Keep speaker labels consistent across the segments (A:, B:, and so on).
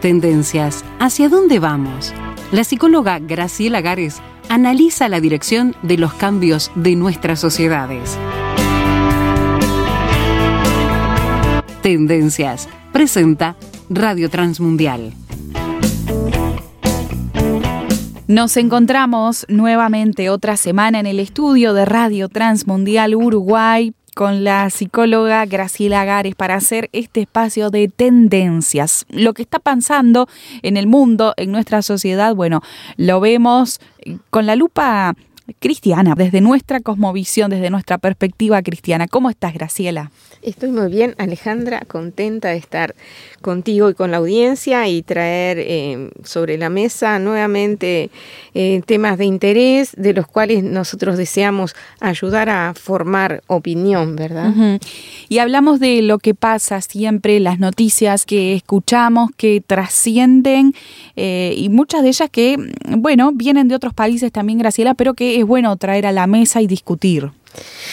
A: Tendencias. ¿Hacia dónde vamos? La psicóloga Graciela Gares analiza la dirección de los cambios de nuestras sociedades. Tendencias. Presenta Radio Transmundial.
B: Nos encontramos nuevamente otra semana en el estudio de Radio Transmundial Uruguay con la psicóloga Graciela Gares para hacer este espacio de tendencias. Lo que está pasando en el mundo, en nuestra sociedad, bueno, lo vemos con la lupa cristiana, desde nuestra cosmovisión, desde nuestra perspectiva cristiana. ¿Cómo estás, Graciela?
C: Estoy muy bien, Alejandra, contenta de estar contigo y con la audiencia y traer eh, sobre la mesa nuevamente eh, temas de interés de los cuales nosotros deseamos ayudar a formar opinión, ¿verdad?
B: Y hablamos de lo que pasa siempre, las noticias que escuchamos, que trascienden eh, y muchas de ellas que, bueno, vienen de otros países también, Graciela, pero que es bueno traer a la mesa y discutir.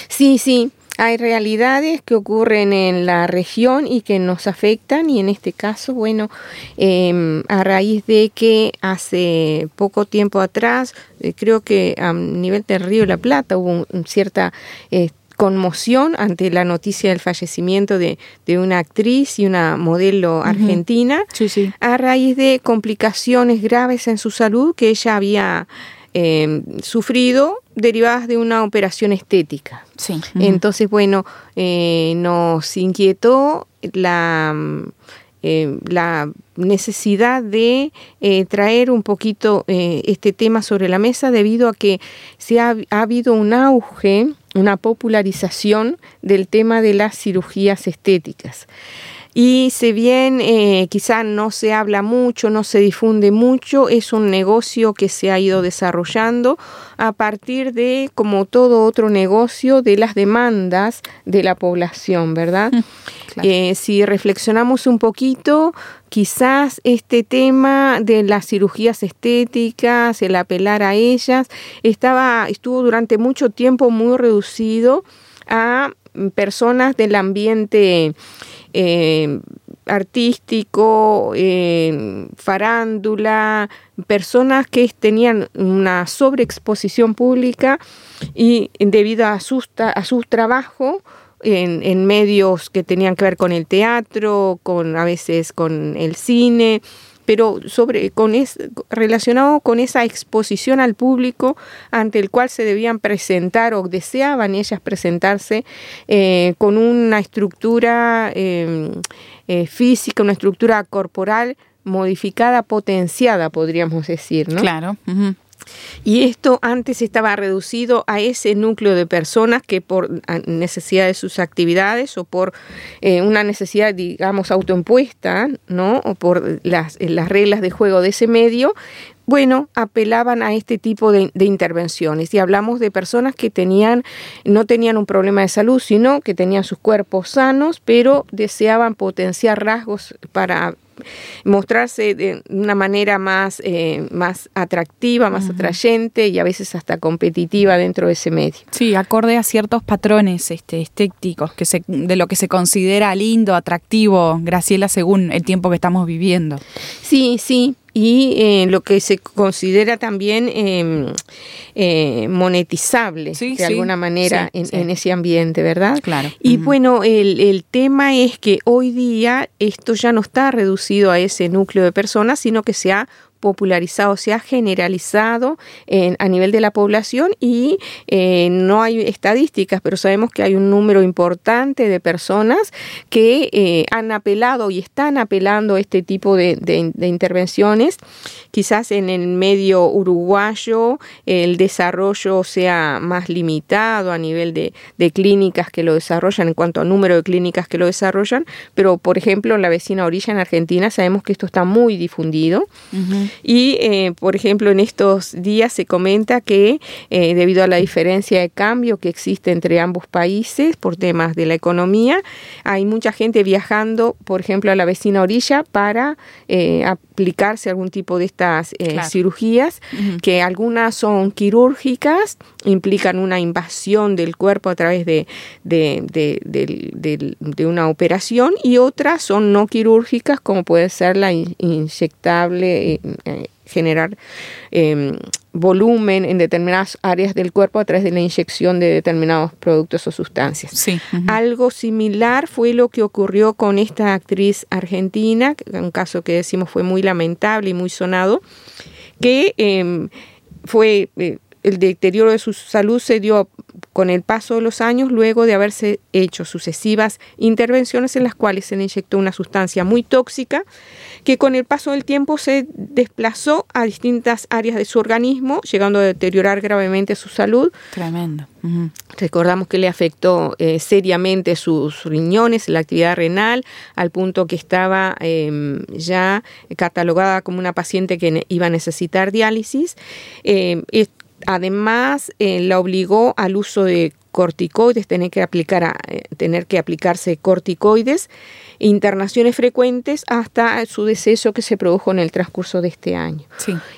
C: Sí, sí. Hay realidades que ocurren en la región y que nos afectan y en este caso, bueno, em, a raíz de que hace poco tiempo atrás, eh, creo que a nivel del Río de la Plata hubo cierta... Eh, conmoción ante la noticia del fallecimiento de, una actriz y una modelo argentina a raíz de complicaciones graves en su salud que ella había eh, sufrido derivadas de una operación estética. Sí. Entonces, bueno, eh, nos inquietó la, eh, la necesidad de traer un poquito este tema sobre la mesa debido a que se ha, ha habido un auge, una popularización del tema de las cirugías estéticas. Y si bien eh, quizá no se habla mucho, no se difunde mucho, es un negocio que se ha ido desarrollando a partir de, como todo otro negocio, de las demandas de la población, ¿verdad? Eh, si reflexionamos un poquito, quizás este tema de las cirugías estéticas, el apelar a ellas, estaba, estuvo durante mucho tiempo muy reducido a personas del ambiente eh, artístico, eh, farándula, personas que tenían una sobreexposición pública y debido a su, a en, en, medios que tenían que ver con el teatro, con a veces con el cine, pero sobre, con es, relacionado con esa exposición al público ante el cual se debían presentar o deseaban ellas presentarse eh, con una estructura em, eh, física, una estructura corporal modificada, potenciada, podríamos decir, ¿no?
B: Claro.
C: Y esto antes estaba reducido a ese núcleo de personas que por necesidad de sus actividades o por eh, una necesidad, digamos, autoimpuesta, ¿no? O por las, las reglas de juego de ese medio, bueno, apelaban a este tipo de, de, intervenciones y hablamos de personas que tenían, no tenían un problema de salud, sino que tenían sus cuerpos sanos, pero deseaban potenciar rasgos para mostrarse de una manera más, eh, más atractiva, más atrayente y a veces hasta competitiva dentro de ese medio.
B: Sí, acorde a ciertos patrones este, estéticos que se, de lo que se considera lindo, atractivo, Graciela, según el tiempo que estamos viviendo.
C: Sí, sí, y eh, lo que se considera también em, eh, monetizable de alguna manera en, ese ambiente, ¿verdad?
B: Claro.
C: Y bueno, el, el, tema es que hoy día esto ya no está reducido a ese núcleo de personas, sino que se ha popularizado, se ha generalizado en, a nivel de la población y eh, no hay estadísticas, pero sabemos que hay un número importante de personas que eh, han apelado y están apelando a este tipo de, intervenciones. Quizás en el medio uruguayo el desarrollo sea más limitado a nivel de, clínicas que lo desarrollan, en cuanto a número de clínicas que lo desarrollan, pero por ejemplo en la vecina orilla en Argentina sabemos que esto está muy difundido. Y, eh, por ejemplo, en estos días se comenta que eh, debido a la diferencia de cambio que existe entre ambos países por temas de la economía, hay mucha gente viajando, por ejemplo, a la vecina orilla para eh, aplicarse algún tipo de estas eh, cirugías, que algunas son quirúrgicas, implican una invasión del cuerpo a través de, de, una operación, y otras son no quirúrgicas, como puede ser la inyectable. Eh, generar em, volumen en determinadas áreas del cuerpo a través de la inyección de determinados productos o sustancias. Algo similar fue lo que ocurrió con esta actriz argentina, un caso que decimos fue muy lamentable y muy sonado, que em, fue eh, el deterioro de su salud se dio con el paso de los años luego de haberse hecho sucesivas intervenciones en las cuales se le inyectó una sustancia muy tóxica que con el paso del tiempo se desplazó a distintas áreas de su organismo, llegando a deteriorar gravemente su salud.
B: Tremendo.
C: Recordamos que le afectó eh, seriamente sus riñones, la actividad renal, al punto que estaba em, ya catalogada como una paciente que iba a necesitar diálisis. Em, además, eh, la obligó al uso de corticoides, tener que, aplicar eh, tener que aplicarse corticoides internaciones frecuentes hasta su deceso que se produjo en el transcurso de este año.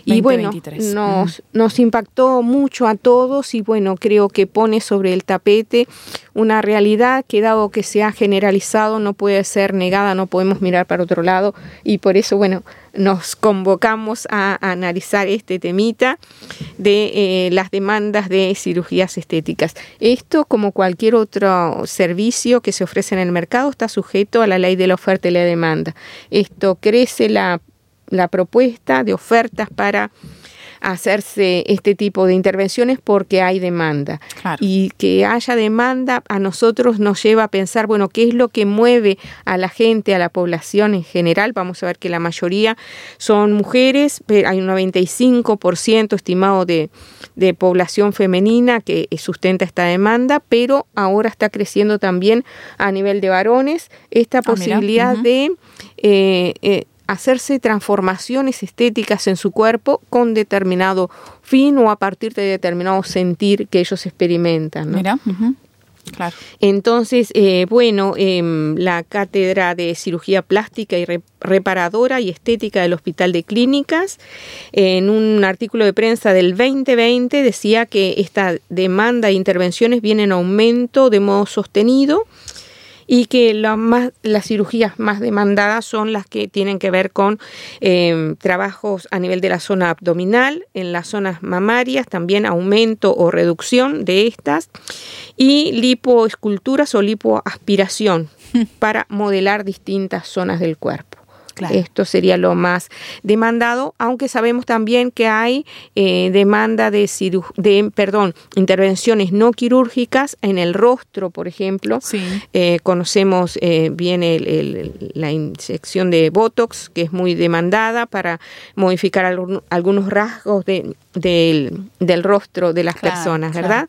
C: y bueno, nos, nos impactó mucho a todos y bueno, creo que pone sobre el tapete una realidad que dado que se ha generalizado no puede ser negada, no podemos mirar para otro lado y por eso, bueno, nos convocamos a, analizar este temita de eh, las demandas de cirugías estéticas. Esto, como cualquier otro servicio que se ofrece en el mercado, está sujeto a la ley de la oferta y la demanda. Esto crece la, la propuesta de ofertas para hacerse este tipo de intervenciones porque hay demanda. Y que haya demanda a nosotros nos lleva a pensar, bueno, ¿qué es lo que mueve a la gente, a la población en general? Vamos a ver que la mayoría son mujeres, hay un 95% estimado de, de población femenina que sustenta esta demanda, pero ahora está creciendo también a nivel de varones esta ah, posibilidad de... Eh, eh, hacerse transformaciones estéticas en su cuerpo con determinado fin o a partir de determinado sentir que ellos experimentan. Mira, Claro. Entonces, eh, bueno, em, la cátedra de cirugía plástica y reparadora y estética del Hospital de Clínicas, en un artículo de prensa del 2020, decía que esta demanda de intervenciones viene en aumento de modo sostenido y que más, las cirugías más demandadas son las que tienen que ver con em, trabajos a nivel de la zona abdominal, en las zonas mamarias, también aumento o reducción de estas, y lipoesculturas o lipoaspiración para modelar distintas zonas del cuerpo. Esto sería lo más demandado, aunque sabemos también que hay eh, demanda de, de, perdón, intervenciones no quirúrgicas en el rostro, por ejemplo. Eh, conocemos eh, bien la inyección de Botox, que es muy demandada para modificar algunos rasgos del, rostro de las personas, ¿verdad?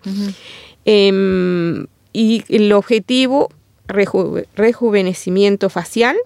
C: Em, y el objetivo, rejuvenecimiento facial,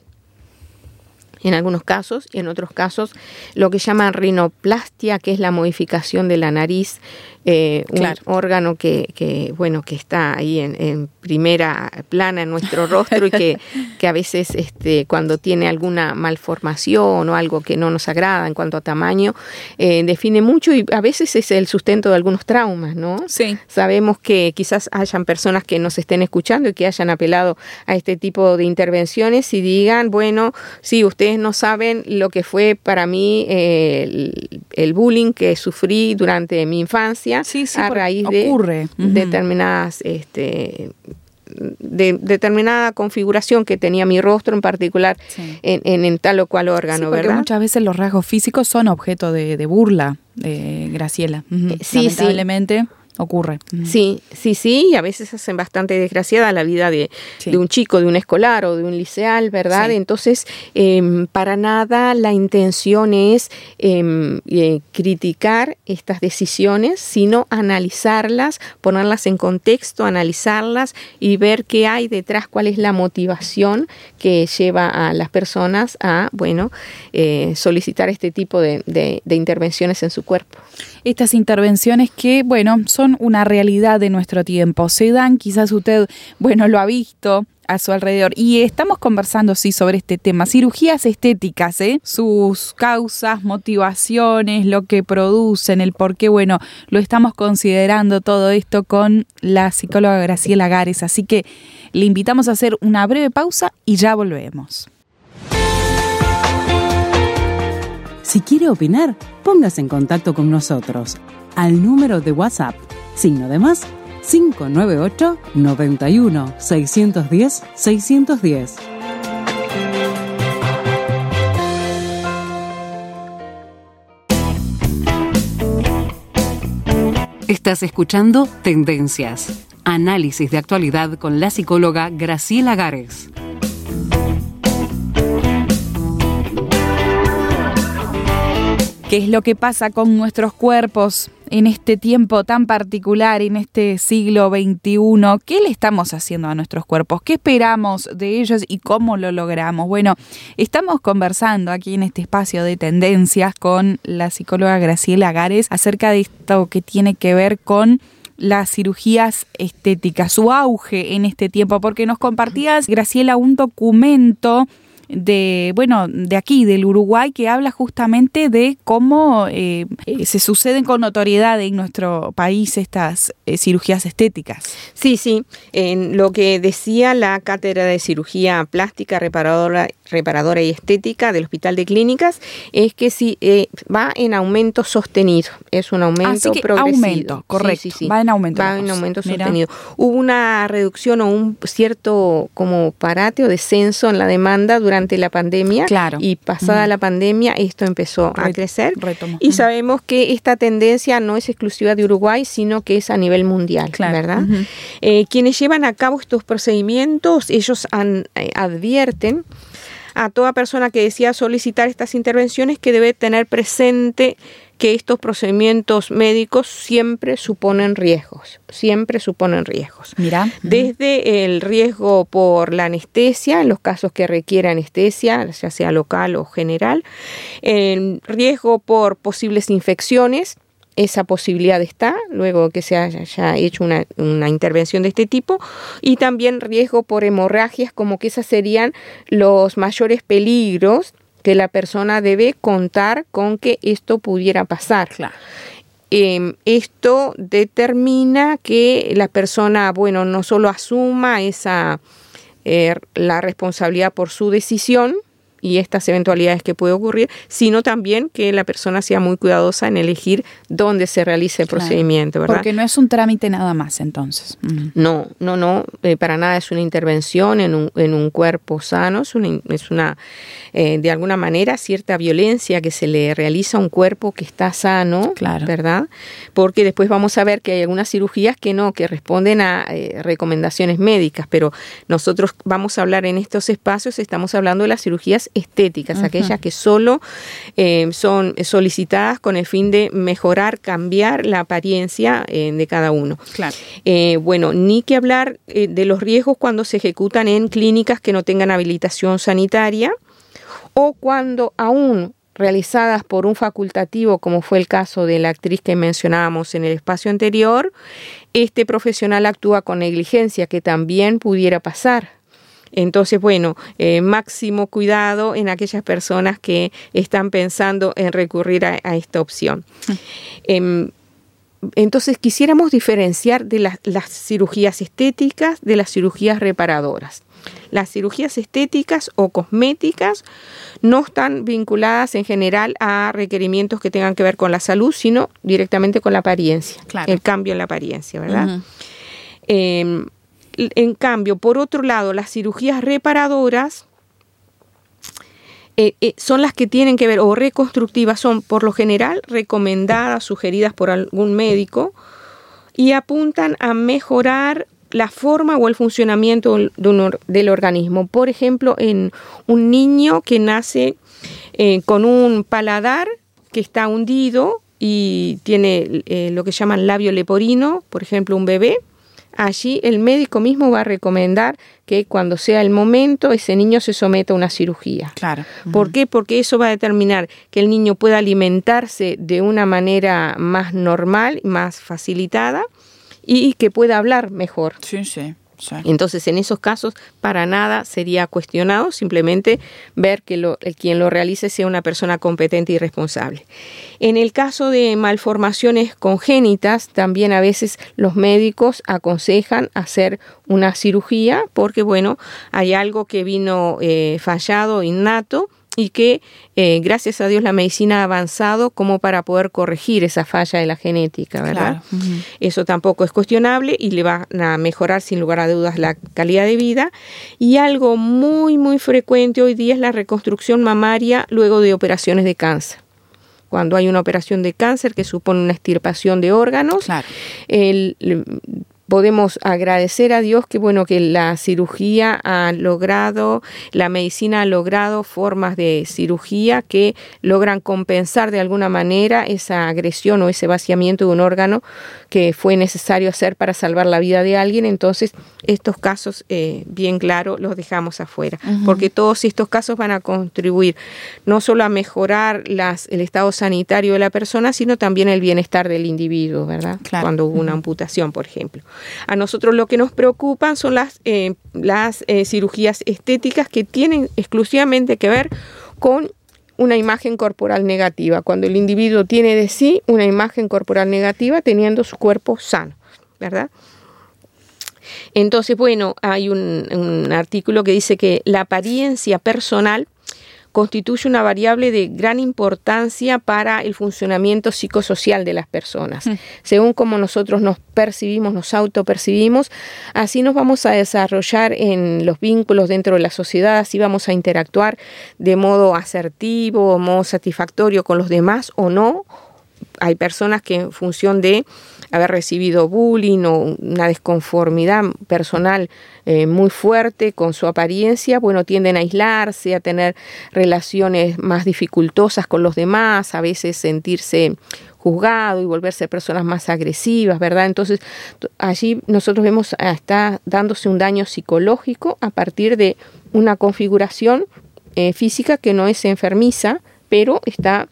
C: en algunos casos, y en otros casos lo que llaman rinoplastia, que es la modificación de la nariz eh, un órgano que, bueno, que está ahí en, primera plana en nuestro rostro y que, que a veces este, cuando tiene alguna malformación o algo que no nos agrada en cuanto a tamaño, eh, define mucho y a veces es el sustento de algunos traumas, ¿no?
B: Sí.
C: Sabemos que quizás hayan personas que nos estén escuchando y que hayan apelado a este tipo de intervenciones y digan, bueno, sí, ustedes no saben lo que fue para mí eh, el bullying que sufrí durante mi infancia a raíz de determinadas este, de determinada configuración que tenía mi rostro en particular en, tal o cual órgano, porque
B: Muchas veces los rasgos físicos son objeto de, burla, de Graciela. Sí, Lamentablemente ocurre.
C: Sí, sí, sí, y a veces hacen bastante desgraciada la vida de, un chico, de un escolar o de un liceal, ¿verdad? Entonces, em, para nada la intención es em, eh, criticar estas decisiones, sino analizarlas, ponerlas en contexto, analizarlas y ver qué hay detrás, cuál es la motivación que lleva a las personas a, bueno, eh, solicitar este tipo de, de intervenciones en su cuerpo.
B: Estas intervenciones que, bueno, son una realidad de nuestro tiempo. Se dan, quizás usted, bueno, lo ha visto a su alrededor. Y estamos conversando, sí, sobre este tema. Cirugías estéticas, ¿eh? Sus causas, motivaciones, lo que producen, el por qué, bueno, lo estamos considerando todo esto con la psicóloga Graciela Gares. Así que le invitamos a hacer una breve pausa y ya volvemos.
A: Si quiere opinar, póngase en contacto con nosotros al número de WhatsApp, signo de más 598 91 610 610. Estás escuchando Tendencias, análisis de actualidad con la psicóloga Graciela Gares.
B: ¿Qué es lo que pasa con nuestros cuerpos? En este tiempo tan particular, en este siglo XXI, ¿qué le estamos haciendo a nuestros cuerpos? ¿Qué esperamos de ellos y cómo lo logramos? Bueno, estamos conversando aquí en este espacio de tendencias con la psicóloga Graciela Gares acerca de esto que tiene que ver con las cirugías estéticas, su auge en este tiempo, porque nos compartías, Graciela, un documento de, bueno, de aquí, del Uruguay, que habla justamente de cómo eh, eh, se suceden con notoriedad en nuestro país estas eh, cirugías estéticas.
C: Sí, sí. En lo que decía la cátedra de cirugía plástica, reparadora, reparadora y estética del Hospital de Clínicas es que sí va en aumento sostenido. Es un aumento progresivo.
B: Aumento, correcto. Va en aumento.
C: Va en aumento sostenido. Hubo una reducción o un cierto como parate o descenso en la demanda durante la pandemia.
B: Claro.
C: Y pasada la pandemia esto empezó a crecer. Y sabemos que esta tendencia no es exclusiva de Uruguay, sino que es a nivel mundial, ¿verdad? Eh, quienes llevan a cabo estos procedimientos, ellos eh, advierten a toda persona que desea solicitar estas intervenciones que debe tener presente que estos procedimientos médicos siempre suponen riesgos, siempre suponen riesgos.
B: Mira.
C: Desde el riesgo por la anestesia, en los casos que requiere anestesia, ya sea local o general, el riesgo por posibles infecciones, esa posibilidad está luego que se haya hecho una, una, intervención de este tipo y también riesgo por hemorragias como que esas serían los mayores peligros que la persona debe contar con que esto pudiera pasar. Em, esto determina que la persona, bueno, no solo asuma esa eh, la responsabilidad por su decisión, y estas eventualidades que puede ocurrir, sino también que la persona sea muy cuidadosa en elegir dónde se realice el procedimiento, ¿verdad?
B: Porque no es un trámite nada más, entonces.
C: No, no, no, eh, para nada es una intervención en un, en un cuerpo sano, es una, es una eh, de alguna manera, cierta violencia que se le realiza a un cuerpo que está sano,
B: claro.
C: ¿verdad? Porque después vamos a ver que hay algunas cirugías que no, que responden a eh, recomendaciones médicas, pero nosotros vamos a hablar en estos espacios, estamos hablando de las cirugías estéticas, aquellas que solo eh, son solicitadas con el fin de mejorar, cambiar la apariencia eh, de cada uno.
B: Claro.
C: Eh, bueno, ni que hablar de los riesgos cuando se ejecutan en clínicas que no tengan habilitación sanitaria o cuando aún realizadas por un facultativo, como fue el caso de la actriz que mencionábamos en el espacio anterior, este profesional actúa con negligencia, que también pudiera pasar. Entonces, bueno, eh, máximo cuidado en aquellas personas que están pensando en recurrir a, esta opción. Em, entonces, quisiéramos diferenciar de las cirugías estéticas de las cirugías reparadoras. Las cirugías estéticas o cosméticas no están vinculadas en general a requerimientos que tengan que ver con la salud, sino directamente con la apariencia, el cambio en la apariencia, ¿verdad? En cambio, por otro lado, las cirugías reparadoras eh, eh, son las que tienen que ver, o reconstructivas, son por lo general recomendadas, sugeridas por algún médico y apuntan a mejorar la forma o el funcionamiento del organismo. Por ejemplo, en un niño que nace eh, con un paladar que está hundido y tiene lo que llaman labio leporino, por ejemplo, un bebé, allí el médico mismo va a recomendar que cuando sea el momento ese niño se someta a una cirugía.
B: Claro.
C: ¿Por qué? Porque eso va a determinar que el niño pueda alimentarse de una manera más normal, más facilitada y que pueda hablar mejor.
B: Sí, sí.
C: Entonces, en esos casos, para nada sería cuestionado, simplemente ver que lo, quien lo realice sea una persona competente y responsable. En el caso de malformaciones congénitas, también a veces los médicos aconsejan hacer una cirugía porque, bueno, hay algo que vino eh, fallado, innato, y que eh, gracias a Dios la medicina ha avanzado como para poder corregir esa falla de la genética, ¿verdad? Eso tampoco es cuestionable y le va a mejorar sin lugar a dudas la calidad de vida. Y algo muy, muy frecuente hoy día es la reconstrucción mamaria luego de operaciones de cáncer cuando hay una operación de cáncer que supone una extirpación de órganos, el, podemos agradecer a Dios que bueno que la cirugía ha logrado, la medicina ha logrado formas de cirugía que logran compensar de alguna manera esa agresión o ese vaciamiento de un órgano que fue necesario hacer para salvar la vida de alguien. Entonces, estos casos, eh, bien claro, los dejamos afuera, porque todos estos casos van a contribuir no solo a mejorar las, el estado sanitario de la persona, sino también el bienestar del individuo, ¿verdad? Cuando hubo una amputación, por ejemplo. A nosotros lo que nos preocupan son las, eh, las eh, cirugías estéticas que tienen exclusivamente que ver con una imagen corporal negativa, cuando el individuo tiene de sí una imagen corporal negativa teniendo su cuerpo sano, ¿verdad? Entonces, bueno, hay un, un artículo que dice que la apariencia personal constituye una variable de gran importancia para el funcionamiento psicosocial de las personas. Mm. Según como nosotros nos percibimos, nos autopercibimos, así nos vamos a desarrollar en los vínculos dentro de la sociedad, así vamos a interactuar de modo asertivo, modo satisfactorio con los demás o no. Hay personas que en función de haber recibido bullying o una desconformidad personal eh, muy fuerte con su apariencia, bueno, tienden a aislarse, a tener relaciones más dificultosas con los demás, a veces sentirse juzgado y volverse personas más agresivas, ¿verdad? Entonces, allí nosotros vemos ah, está dándose un daño psicológico a partir de una configuración eh, física que no es enfermiza, pero está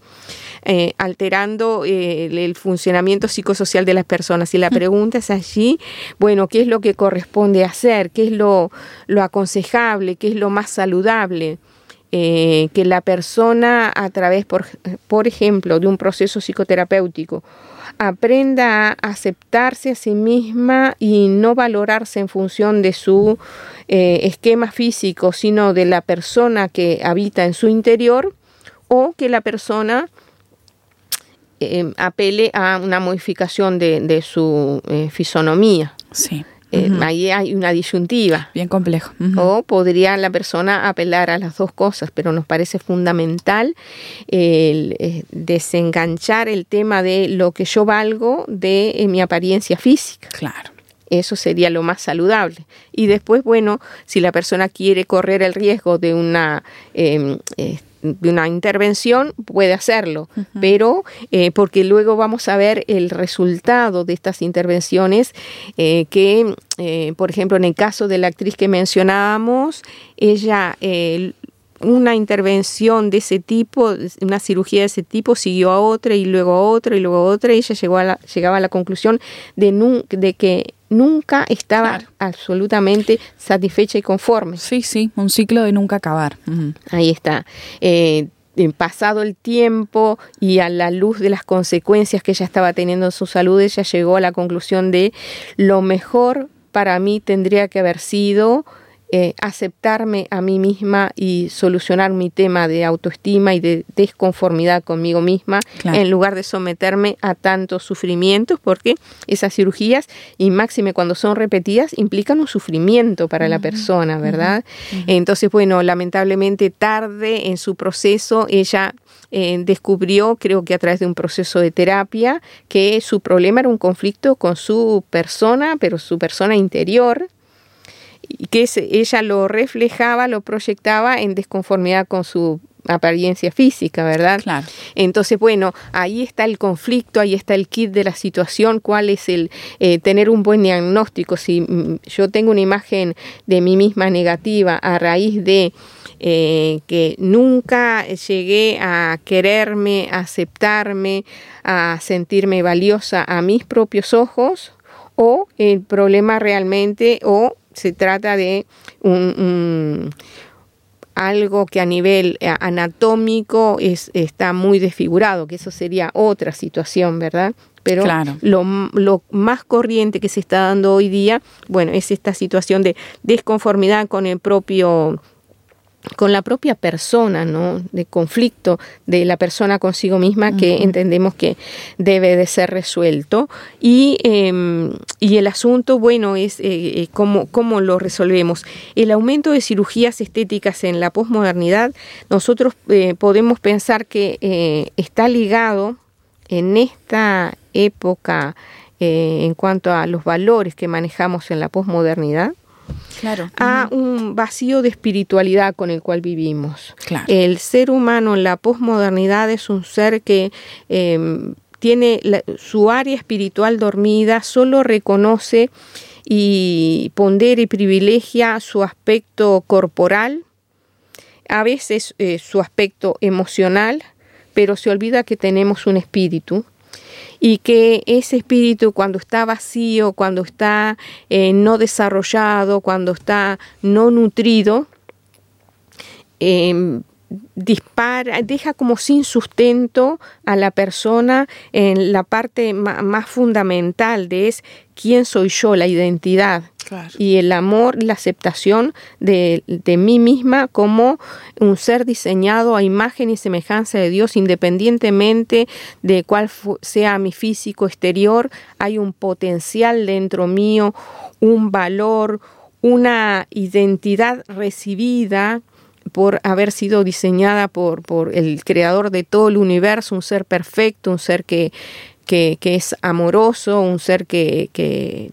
C: eh, alterando eh, el, funcionamiento psicosocial de las personas. Y la pregunta es allí, bueno, ¿qué es lo que corresponde hacer? ¿Qué es lo, lo aconsejable? ¿Qué es lo más saludable? Eh, que la persona a través, por, por ejemplo, de un proceso psicoterapéutico, aprenda a aceptarse a sí misma y no valorarse en función de su esquema físico, sino de la persona que habita en su interior, o que la persona eh, apele a una modificación de, su eh, fisonomía.
B: Sí.
C: Eh, ahí hay una disyuntiva.
B: Bien complejo.
C: O podría la persona apelar a las dos cosas, pero nos parece fundamental el, desenganchar el tema de lo que yo valgo de mi apariencia física.
B: Claro.
C: Eso sería lo más saludable. Y después, bueno, si la persona quiere correr el riesgo de una em, de una intervención puede hacerlo, pero eh, porque luego vamos a ver el resultado de estas intervenciones eh, que, eh, por ejemplo, en el caso de la actriz que mencionábamos, ella una intervención de ese tipo, una cirugía de ese tipo, siguió a otra y luego a otra y luego a otra y ella llegó a la, llegaba a la conclusión de, de que nunca estaba absolutamente satisfecha y conforme.
B: Sí, sí, un ciclo de nunca acabar.
C: Ahí está. Eh, pasado el tiempo y a la luz de las consecuencias que ella estaba teniendo en su salud, ella llegó a la conclusión de lo mejor para mí tendría que haber sido eh, aceptarme a mí misma y solucionar mi tema de autoestima y de desconformidad conmigo misma en lugar de someterme a tantos sufrimientos porque esas cirugías y máxime cuando son repetidas implican un sufrimiento para la persona, ¿verdad? Entonces, bueno, lamentablemente tarde en su proceso ella eh, descubrió, creo que a través de un proceso de terapia, que su problema era un conflicto con su persona, pero su persona interior, y que ella lo reflejaba, lo proyectaba en desconformidad con su apariencia física, ¿verdad?
B: Claro.
C: Entonces, bueno, ahí está el conflicto, ahí está el kit de la situación, cuál es el eh, tener un buen diagnóstico. Si mm, yo tengo una imagen de mí misma negativa a raíz de eh, que nunca llegué a quererme, a aceptarme, a sentirme valiosa a mis propios ojos, o el problema realmente, o se trata de un, algo que a nivel eh, anatómico es, está muy desfigurado, que eso sería otra situación, ¿verdad? Pero lo, lo, más corriente que se está dando hoy día, bueno, es esta situación de desconformidad con el propio con la propia persona, ¿no? De conflicto de la persona consigo misma que entendemos que debe de ser resuelto. Y, em, y el asunto, bueno, es eh, eh, cómo, cómo, lo resolvemos. El aumento de cirugías estéticas en la posmodernidad, nosotros eh, podemos pensar que está ligado en esta época en cuanto a los valores que manejamos en la posmodernidad a un vacío de espiritualidad con el cual vivimos. El ser humano en la posmodernidad es un ser que em, tiene su área espiritual dormida, solo reconoce y pondera y privilegia su aspecto corporal, a veces eh, su aspecto emocional, pero se olvida que tenemos un espíritu y que ese espíritu cuando está vacío, cuando está eh, no desarrollado, cuando está no nutrido, em, dispara, deja como sin sustento a la persona en la parte más fundamental de es quién soy yo, la identidad. Y el amor, la aceptación de, de, mí misma como un ser diseñado a imagen y semejanza de Dios, independientemente de cuál sea mi físico exterior, hay un potencial dentro mío, un valor, una identidad recibida por haber sido diseñada por, por el creador de todo el universo, un ser perfecto, un ser que, que, es amoroso, un ser que, que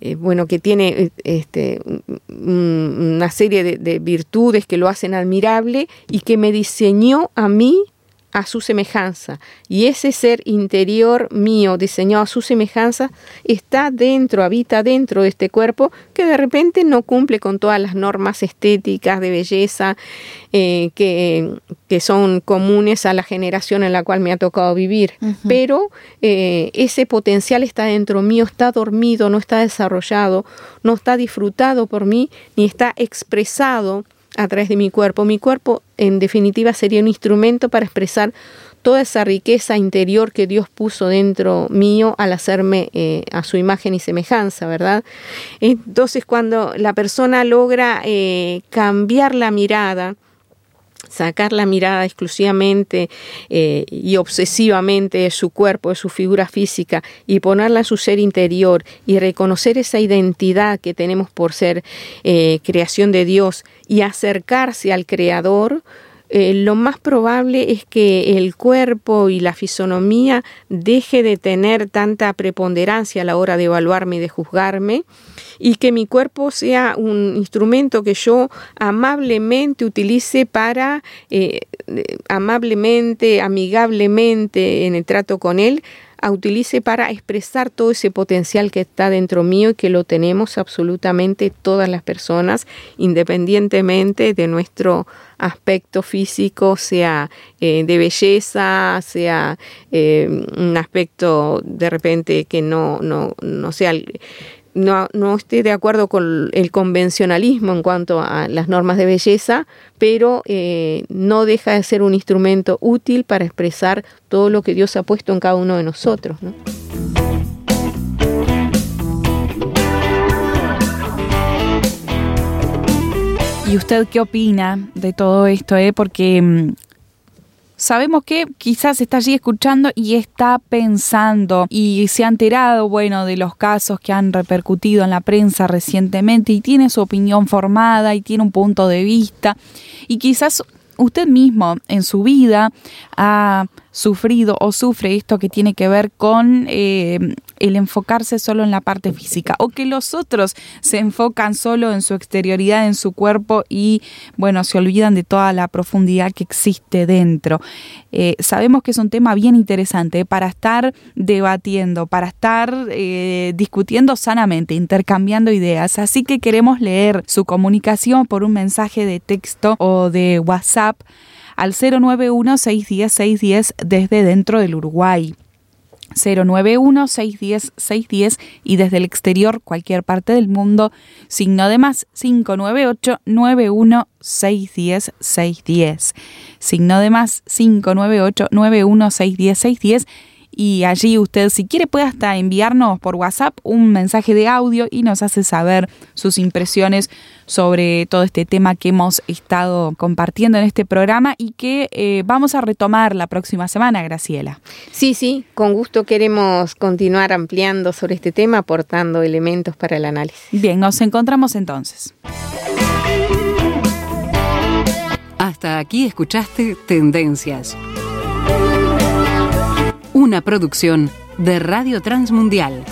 C: eh, bueno, que tiene este, una serie de, de virtudes que lo hacen admirable y que me diseñó a mí a su semejanza. Y ese ser interior mío, diseñado a su semejanza, está dentro, habita dentro de este cuerpo que de repente no cumple con todas las normas estéticas de belleza eh, que, que, son comunes a la generación en la cual me ha tocado vivir. Pero eh, ese potencial está dentro mío, está dormido, no está desarrollado, no está disfrutado por mí, ni está expresado a través de mi cuerpo. Mi cuerpo, en definitiva, sería un instrumento para expresar toda esa riqueza interior que Dios puso dentro mío al hacerme eh, a su imagen y semejanza, ¿verdad? Entonces, cuando la persona logra eh, cambiar la mirada, sacar la mirada exclusivamente eh, y obsesivamente de su cuerpo, de su figura física y ponerla en su ser interior y reconocer esa identidad que tenemos por ser eh, creación de Dios y acercarse al Creador, eh, lo más probable es que el cuerpo y la fisonomía deje de tener tanta preponderancia a la hora de evaluarme y de juzgarme y que mi cuerpo sea un instrumento que yo amablemente utilice para, eh, amablemente, amigablemente en el trato con él, utilice para expresar todo ese potencial que está dentro mío y que lo tenemos absolutamente todas las personas, independientemente de nuestro aspecto físico, sea eh, de belleza, sea eh, un aspecto de repente que no, no, no sea no, no esté de acuerdo con el convencionalismo en cuanto a las normas de belleza, pero eh, no deja de ser un instrumento útil para expresar todo lo que Dios ha puesto en cada uno de nosotros.
B: ¿Y usted qué opina de todo esto? Eh? Porque mm, sabemos que quizás está allí escuchando y está pensando y se ha enterado, bueno, de los casos que han repercutido en la prensa recientemente y tiene su opinión formada y tiene un punto de vista. Y quizás usted mismo en su vida ha sufrido o sufre esto que tiene que ver con eh, el enfocarse solo en la parte física o que los otros se enfocan solo en su exterioridad, en su cuerpo y bueno, se olvidan de toda la profundidad que existe dentro. Eh, sabemos que es un tema bien interesante para estar debatiendo, para estar eh, discutiendo sanamente, intercambiando ideas. Así que queremos leer su comunicación por un mensaje de texto o de WhatsApp al 091 610 610 desde dentro del Uruguay. 091-610-610 y desde el exterior, cualquier parte del mundo, signo de más 598-91-610-610. Signo de más 598-91-610-610 y allí usted si quiere puede hasta enviarnos por WhatsApp un mensaje de audio y nos hace saber sus impresiones sobre todo este tema que hemos estado compartiendo en este programa y que eh, vamos a retomar la próxima semana, Graciela.
C: Sí, sí, con gusto queremos continuar ampliando sobre este tema, aportando elementos para el análisis.
B: Bien, nos encontramos entonces.
A: Hasta aquí escuchaste Tendencias una producción de Radio Transmundial.